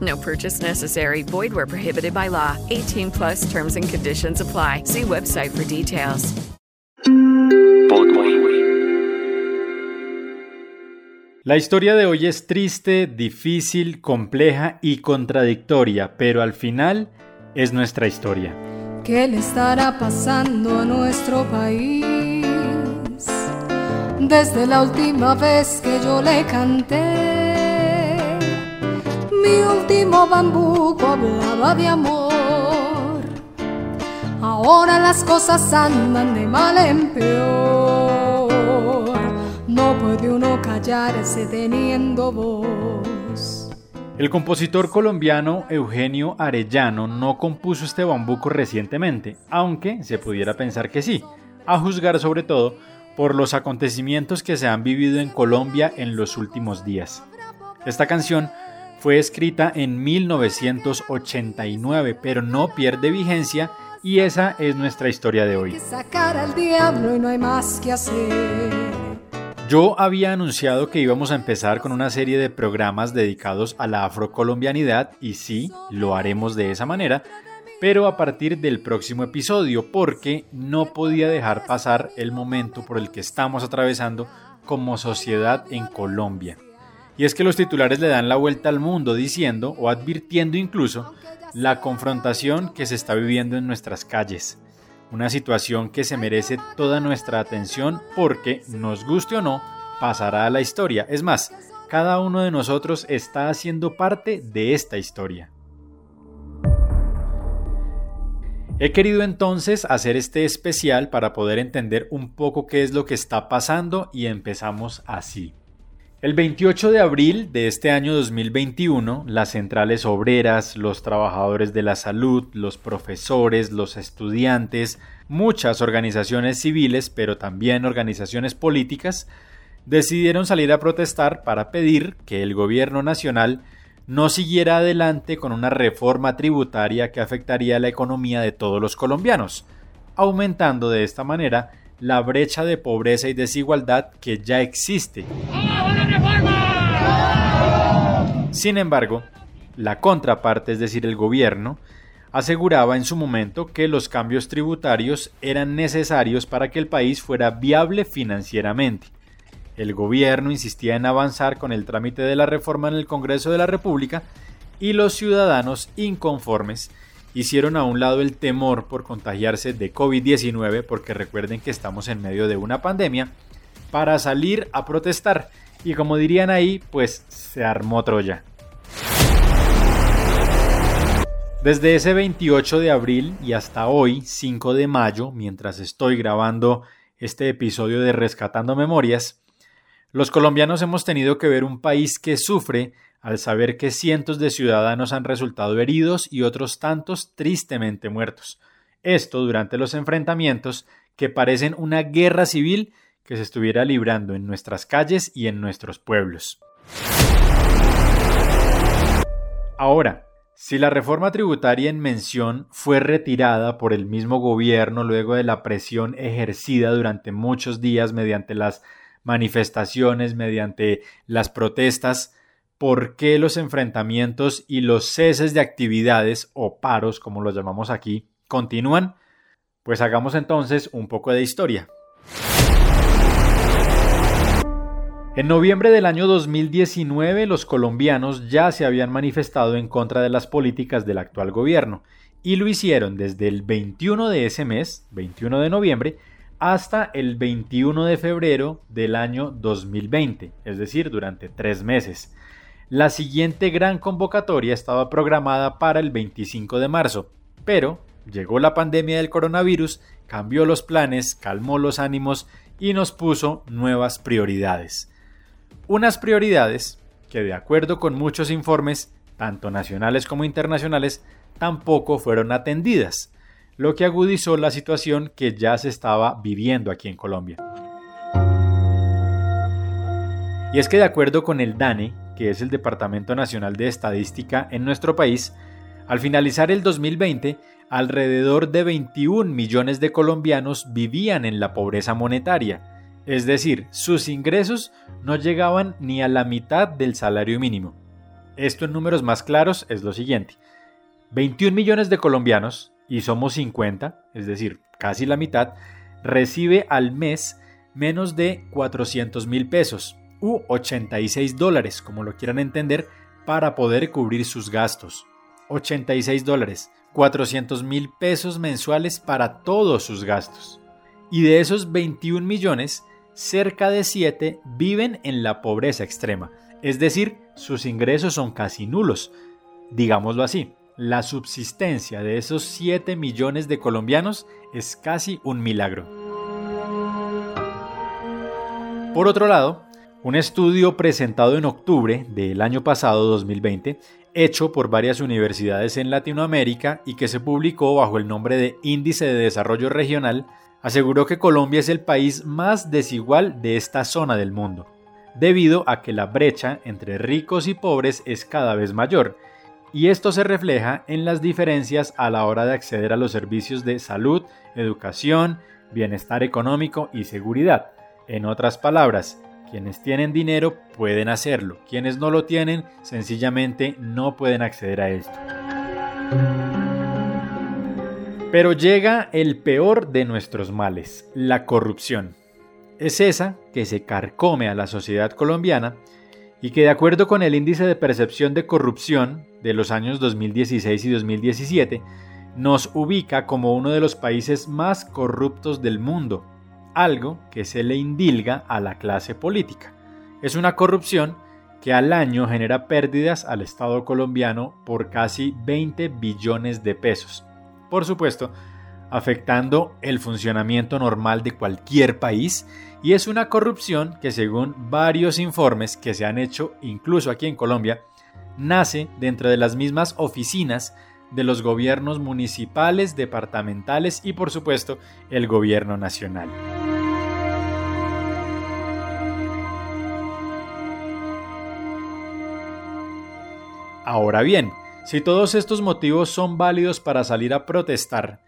No purchase necessary. Void where prohibited by law. 18 plus terms and conditions apply. See website for details. La historia de hoy es triste, difícil, compleja y contradictoria, pero al final es nuestra historia. ¿Qué le estará pasando a nuestro país? Desde la última vez que yo le canté, mi último bambuco hablaba de amor. Ahora las cosas andan de mal en peor. No puede uno callarse teniendo voz. El compositor colombiano Eugenio Arellano no compuso este bambuco recientemente, aunque se pudiera pensar que sí, a juzgar sobre todo por los acontecimientos que se han vivido en Colombia en los últimos días. Esta canción fue escrita en 1989, pero no pierde vigencia y esa es nuestra historia de hoy. Yo había anunciado que íbamos a empezar con una serie de programas dedicados a la afrocolombianidad y sí, lo haremos de esa manera, pero a partir del próximo episodio porque no podía dejar pasar el momento por el que estamos atravesando como sociedad en Colombia. Y es que los titulares le dan la vuelta al mundo diciendo o advirtiendo incluso la confrontación que se está viviendo en nuestras calles una situación que se merece toda nuestra atención porque, nos guste o no, pasará a la historia. Es más, cada uno de nosotros está haciendo parte de esta historia. He querido entonces hacer este especial para poder entender un poco qué es lo que está pasando y empezamos así. El 28 de abril de este año 2021, las centrales obreras, los trabajadores de la salud, los profesores, los estudiantes, muchas organizaciones civiles, pero también organizaciones políticas, decidieron salir a protestar para pedir que el gobierno nacional no siguiera adelante con una reforma tributaria que afectaría la economía de todos los colombianos, aumentando de esta manera la brecha de pobreza y desigualdad que ya existe. Sin embargo, la contraparte, es decir, el gobierno, aseguraba en su momento que los cambios tributarios eran necesarios para que el país fuera viable financieramente. El gobierno insistía en avanzar con el trámite de la reforma en el Congreso de la República y los ciudadanos inconformes hicieron a un lado el temor por contagiarse de COVID-19, porque recuerden que estamos en medio de una pandemia, para salir a protestar. Y como dirían ahí, pues se armó Troya. Desde ese 28 de abril y hasta hoy, 5 de mayo, mientras estoy grabando este episodio de Rescatando Memorias, los colombianos hemos tenido que ver un país que sufre al saber que cientos de ciudadanos han resultado heridos y otros tantos tristemente muertos. Esto durante los enfrentamientos que parecen una guerra civil que se estuviera librando en nuestras calles y en nuestros pueblos. Ahora, si la reforma tributaria en mención fue retirada por el mismo gobierno luego de la presión ejercida durante muchos días mediante las manifestaciones, mediante las protestas, por qué los enfrentamientos y los ceses de actividades o paros, como los llamamos aquí, continúan, pues hagamos entonces un poco de historia. En noviembre del año 2019 los colombianos ya se habían manifestado en contra de las políticas del actual gobierno y lo hicieron desde el 21 de ese mes, 21 de noviembre, hasta el 21 de febrero del año 2020, es decir, durante tres meses. La siguiente gran convocatoria estaba programada para el 25 de marzo, pero llegó la pandemia del coronavirus, cambió los planes, calmó los ánimos y nos puso nuevas prioridades. Unas prioridades que, de acuerdo con muchos informes, tanto nacionales como internacionales, tampoco fueron atendidas, lo que agudizó la situación que ya se estaba viviendo aquí en Colombia. Y es que de acuerdo con el DANE, que es el Departamento Nacional de Estadística en nuestro país, al finalizar el 2020, alrededor de 21 millones de colombianos vivían en la pobreza monetaria, es decir, sus ingresos no llegaban ni a la mitad del salario mínimo. Esto en números más claros es lo siguiente. 21 millones de colombianos, y somos 50, es decir, casi la mitad, recibe al mes menos de 400 mil pesos u 86 dólares, como lo quieran entender, para poder cubrir sus gastos. 86 dólares, 400 mil pesos mensuales para todos sus gastos. Y de esos 21 millones, cerca de 7 viven en la pobreza extrema, es decir, sus ingresos son casi nulos. Digámoslo así, la subsistencia de esos 7 millones de colombianos es casi un milagro. Por otro lado, un estudio presentado en octubre del año pasado 2020, hecho por varias universidades en Latinoamérica y que se publicó bajo el nombre de Índice de Desarrollo Regional, aseguró que Colombia es el país más desigual de esta zona del mundo, debido a que la brecha entre ricos y pobres es cada vez mayor, y esto se refleja en las diferencias a la hora de acceder a los servicios de salud, educación, bienestar económico y seguridad. En otras palabras, quienes tienen dinero pueden hacerlo, quienes no lo tienen sencillamente no pueden acceder a esto. Pero llega el peor de nuestros males, la corrupción. Es esa que se carcome a la sociedad colombiana y que de acuerdo con el índice de percepción de corrupción de los años 2016 y 2017, nos ubica como uno de los países más corruptos del mundo, algo que se le indilga a la clase política. Es una corrupción que al año genera pérdidas al Estado colombiano por casi 20 billones de pesos. Por supuesto, afectando el funcionamiento normal de cualquier país y es una corrupción que según varios informes que se han hecho incluso aquí en Colombia, nace dentro de las mismas oficinas de los gobiernos municipales, departamentales y por supuesto el gobierno nacional. Ahora bien, si todos estos motivos son válidos para salir a protestar,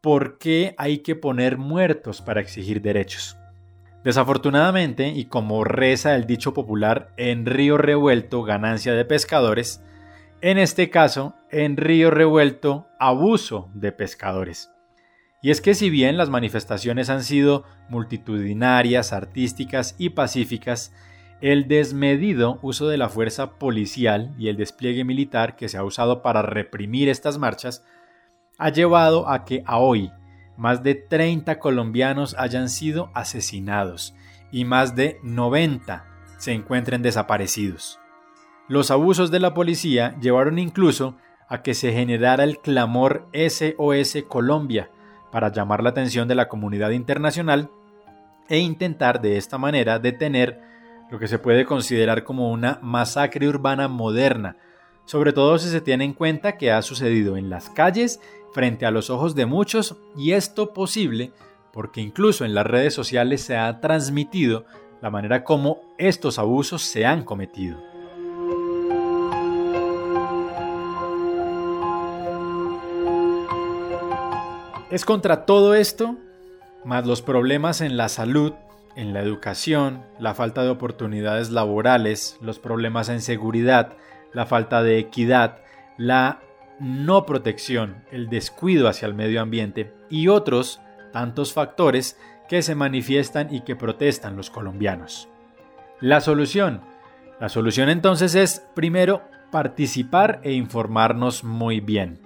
¿por qué hay que poner muertos para exigir derechos? Desafortunadamente, y como reza el dicho popular, en río revuelto ganancia de pescadores, en este caso, en río revuelto abuso de pescadores. Y es que si bien las manifestaciones han sido multitudinarias, artísticas y pacíficas, el desmedido uso de la fuerza policial y el despliegue militar que se ha usado para reprimir estas marchas ha llevado a que a hoy más de 30 colombianos hayan sido asesinados y más de 90 se encuentren desaparecidos. Los abusos de la policía llevaron incluso a que se generara el clamor SOS Colombia para llamar la atención de la comunidad internacional e intentar de esta manera detener lo que se puede considerar como una masacre urbana moderna, sobre todo si se tiene en cuenta que ha sucedido en las calles frente a los ojos de muchos y esto posible porque incluso en las redes sociales se ha transmitido la manera como estos abusos se han cometido. Es contra todo esto, más los problemas en la salud, en la educación, la falta de oportunidades laborales, los problemas en seguridad, la falta de equidad, la no protección, el descuido hacia el medio ambiente y otros tantos factores que se manifiestan y que protestan los colombianos. La solución. La solución entonces es, primero, participar e informarnos muy bien.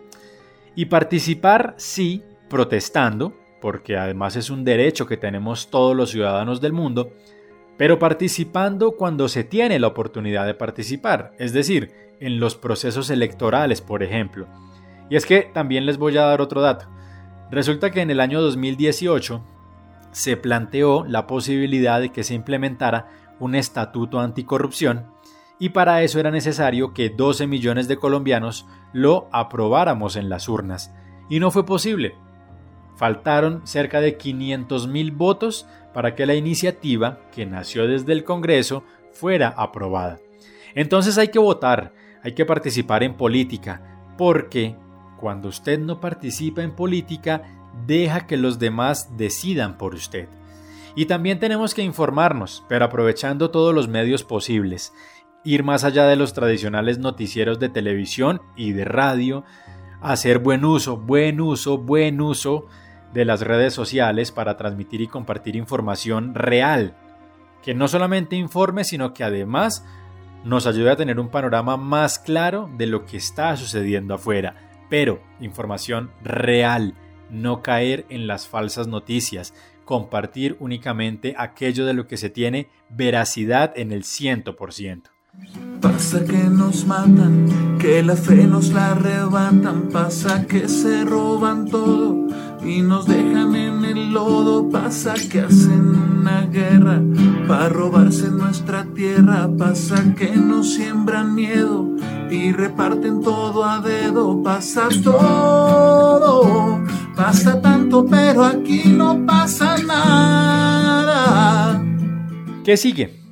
Y participar, sí, protestando, porque además es un derecho que tenemos todos los ciudadanos del mundo, pero participando cuando se tiene la oportunidad de participar, es decir, en los procesos electorales, por ejemplo. Y es que también les voy a dar otro dato. Resulta que en el año 2018 se planteó la posibilidad de que se implementara un estatuto anticorrupción y para eso era necesario que 12 millones de colombianos lo aprobáramos en las urnas. Y no fue posible. Faltaron cerca de 500 mil votos para que la iniciativa, que nació desde el Congreso, fuera aprobada. Entonces hay que votar, hay que participar en política, porque cuando usted no participa en política, deja que los demás decidan por usted. Y también tenemos que informarnos, pero aprovechando todos los medios posibles, ir más allá de los tradicionales noticieros de televisión y de radio, hacer buen uso, buen uso, buen uso de las redes sociales para transmitir y compartir información real, que no solamente informe, sino que además nos ayude a tener un panorama más claro de lo que está sucediendo afuera, pero información real, no caer en las falsas noticias, compartir únicamente aquello de lo que se tiene veracidad en el 100%. Pasa que nos matan, que la fe nos la arrebatan, pasa que se roban todo y nos dejan en el lodo. Pasa que hacen una guerra para robarse nuestra tierra. Pasa que nos siembran miedo y reparten todo a dedo. Pasa todo, pasa tanto, pero aquí no pasa nada. ¿Qué sigue?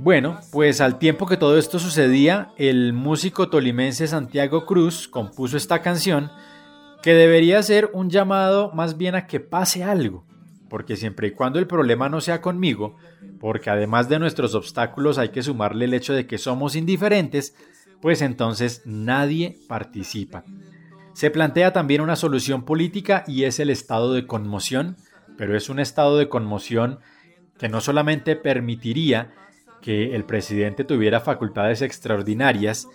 Bueno, pues al tiempo que todo esto sucedía, el músico tolimense Santiago Cruz compuso esta canción que debería ser un llamado más bien a que pase algo, porque siempre y cuando el problema no sea conmigo, porque además de nuestros obstáculos hay que sumarle el hecho de que somos indiferentes, pues entonces nadie participa. Se plantea también una solución política y es el estado de conmoción, pero es un estado de conmoción que no solamente permitiría que el presidente tuviera facultades extraordinarias,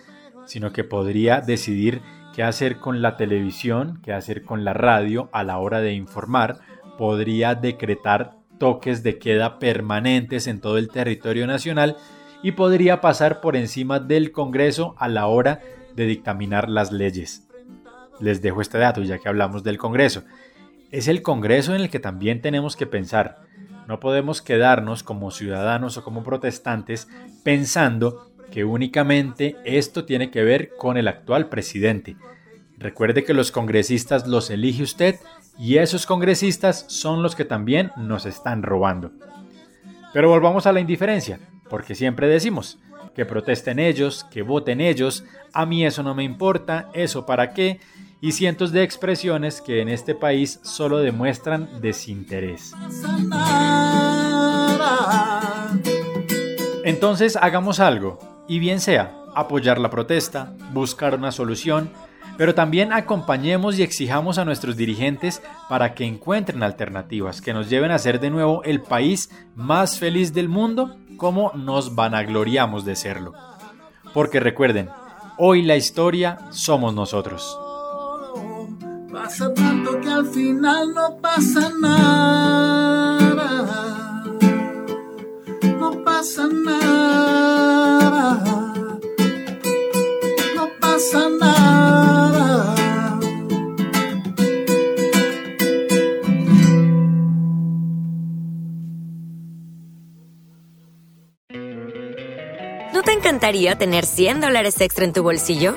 sino que podría decidir qué hacer con la televisión, qué hacer con la radio a la hora de informar, podría decretar toques de queda permanentes en todo el territorio nacional y podría pasar por encima del Congreso a la hora de dictaminar las leyes. Les dejo este dato ya que hablamos del Congreso. Es el Congreso en el que también tenemos que pensar. No podemos quedarnos como ciudadanos o como protestantes pensando que únicamente esto tiene que ver con el actual presidente. Recuerde que los congresistas los elige usted y esos congresistas son los que también nos están robando. Pero volvamos a la indiferencia, porque siempre decimos que protesten ellos, que voten ellos, a mí eso no me importa, eso para qué, y cientos de expresiones que en este país solo demuestran desinterés. Entonces hagamos algo, y bien sea apoyar la protesta, buscar una solución, pero también acompañemos y exijamos a nuestros dirigentes para que encuentren alternativas que nos lleven a ser de nuevo el país más feliz del mundo como nos vanagloriamos de serlo. Porque recuerden, hoy la historia somos nosotros. Pasa tanto que al final no pasa nada. No pasa nada. No pasa nada. ¿No te encantaría tener 100 dólares extra en tu bolsillo?